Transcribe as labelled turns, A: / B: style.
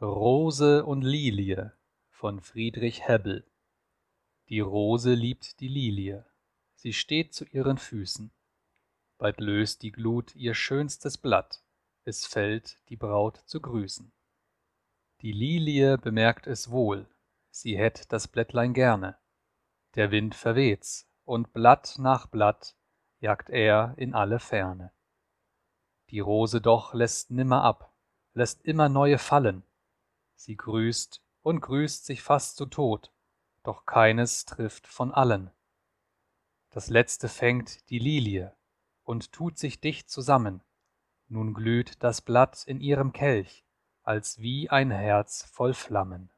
A: Rose und Lilie von Friedrich Hebbel Die Rose liebt die Lilie, sie steht zu ihren Füßen. Bald löst die Glut ihr schönstes Blatt, es fällt, die Braut zu grüßen. Die Lilie bemerkt es wohl, sie hätt das Blättlein gerne. Der Wind verwehts, und Blatt nach Blatt jagt er in alle Ferne. Die Rose doch lässt nimmer ab, lässt immer neue fallen. Sie grüßt und grüßt sich fast zu Tod, doch keines trifft von allen. Das letzte fängt die Lilie und tut sich dicht zusammen. Nun glüht das Blatt in ihrem Kelch, als wie ein Herz voll Flammen.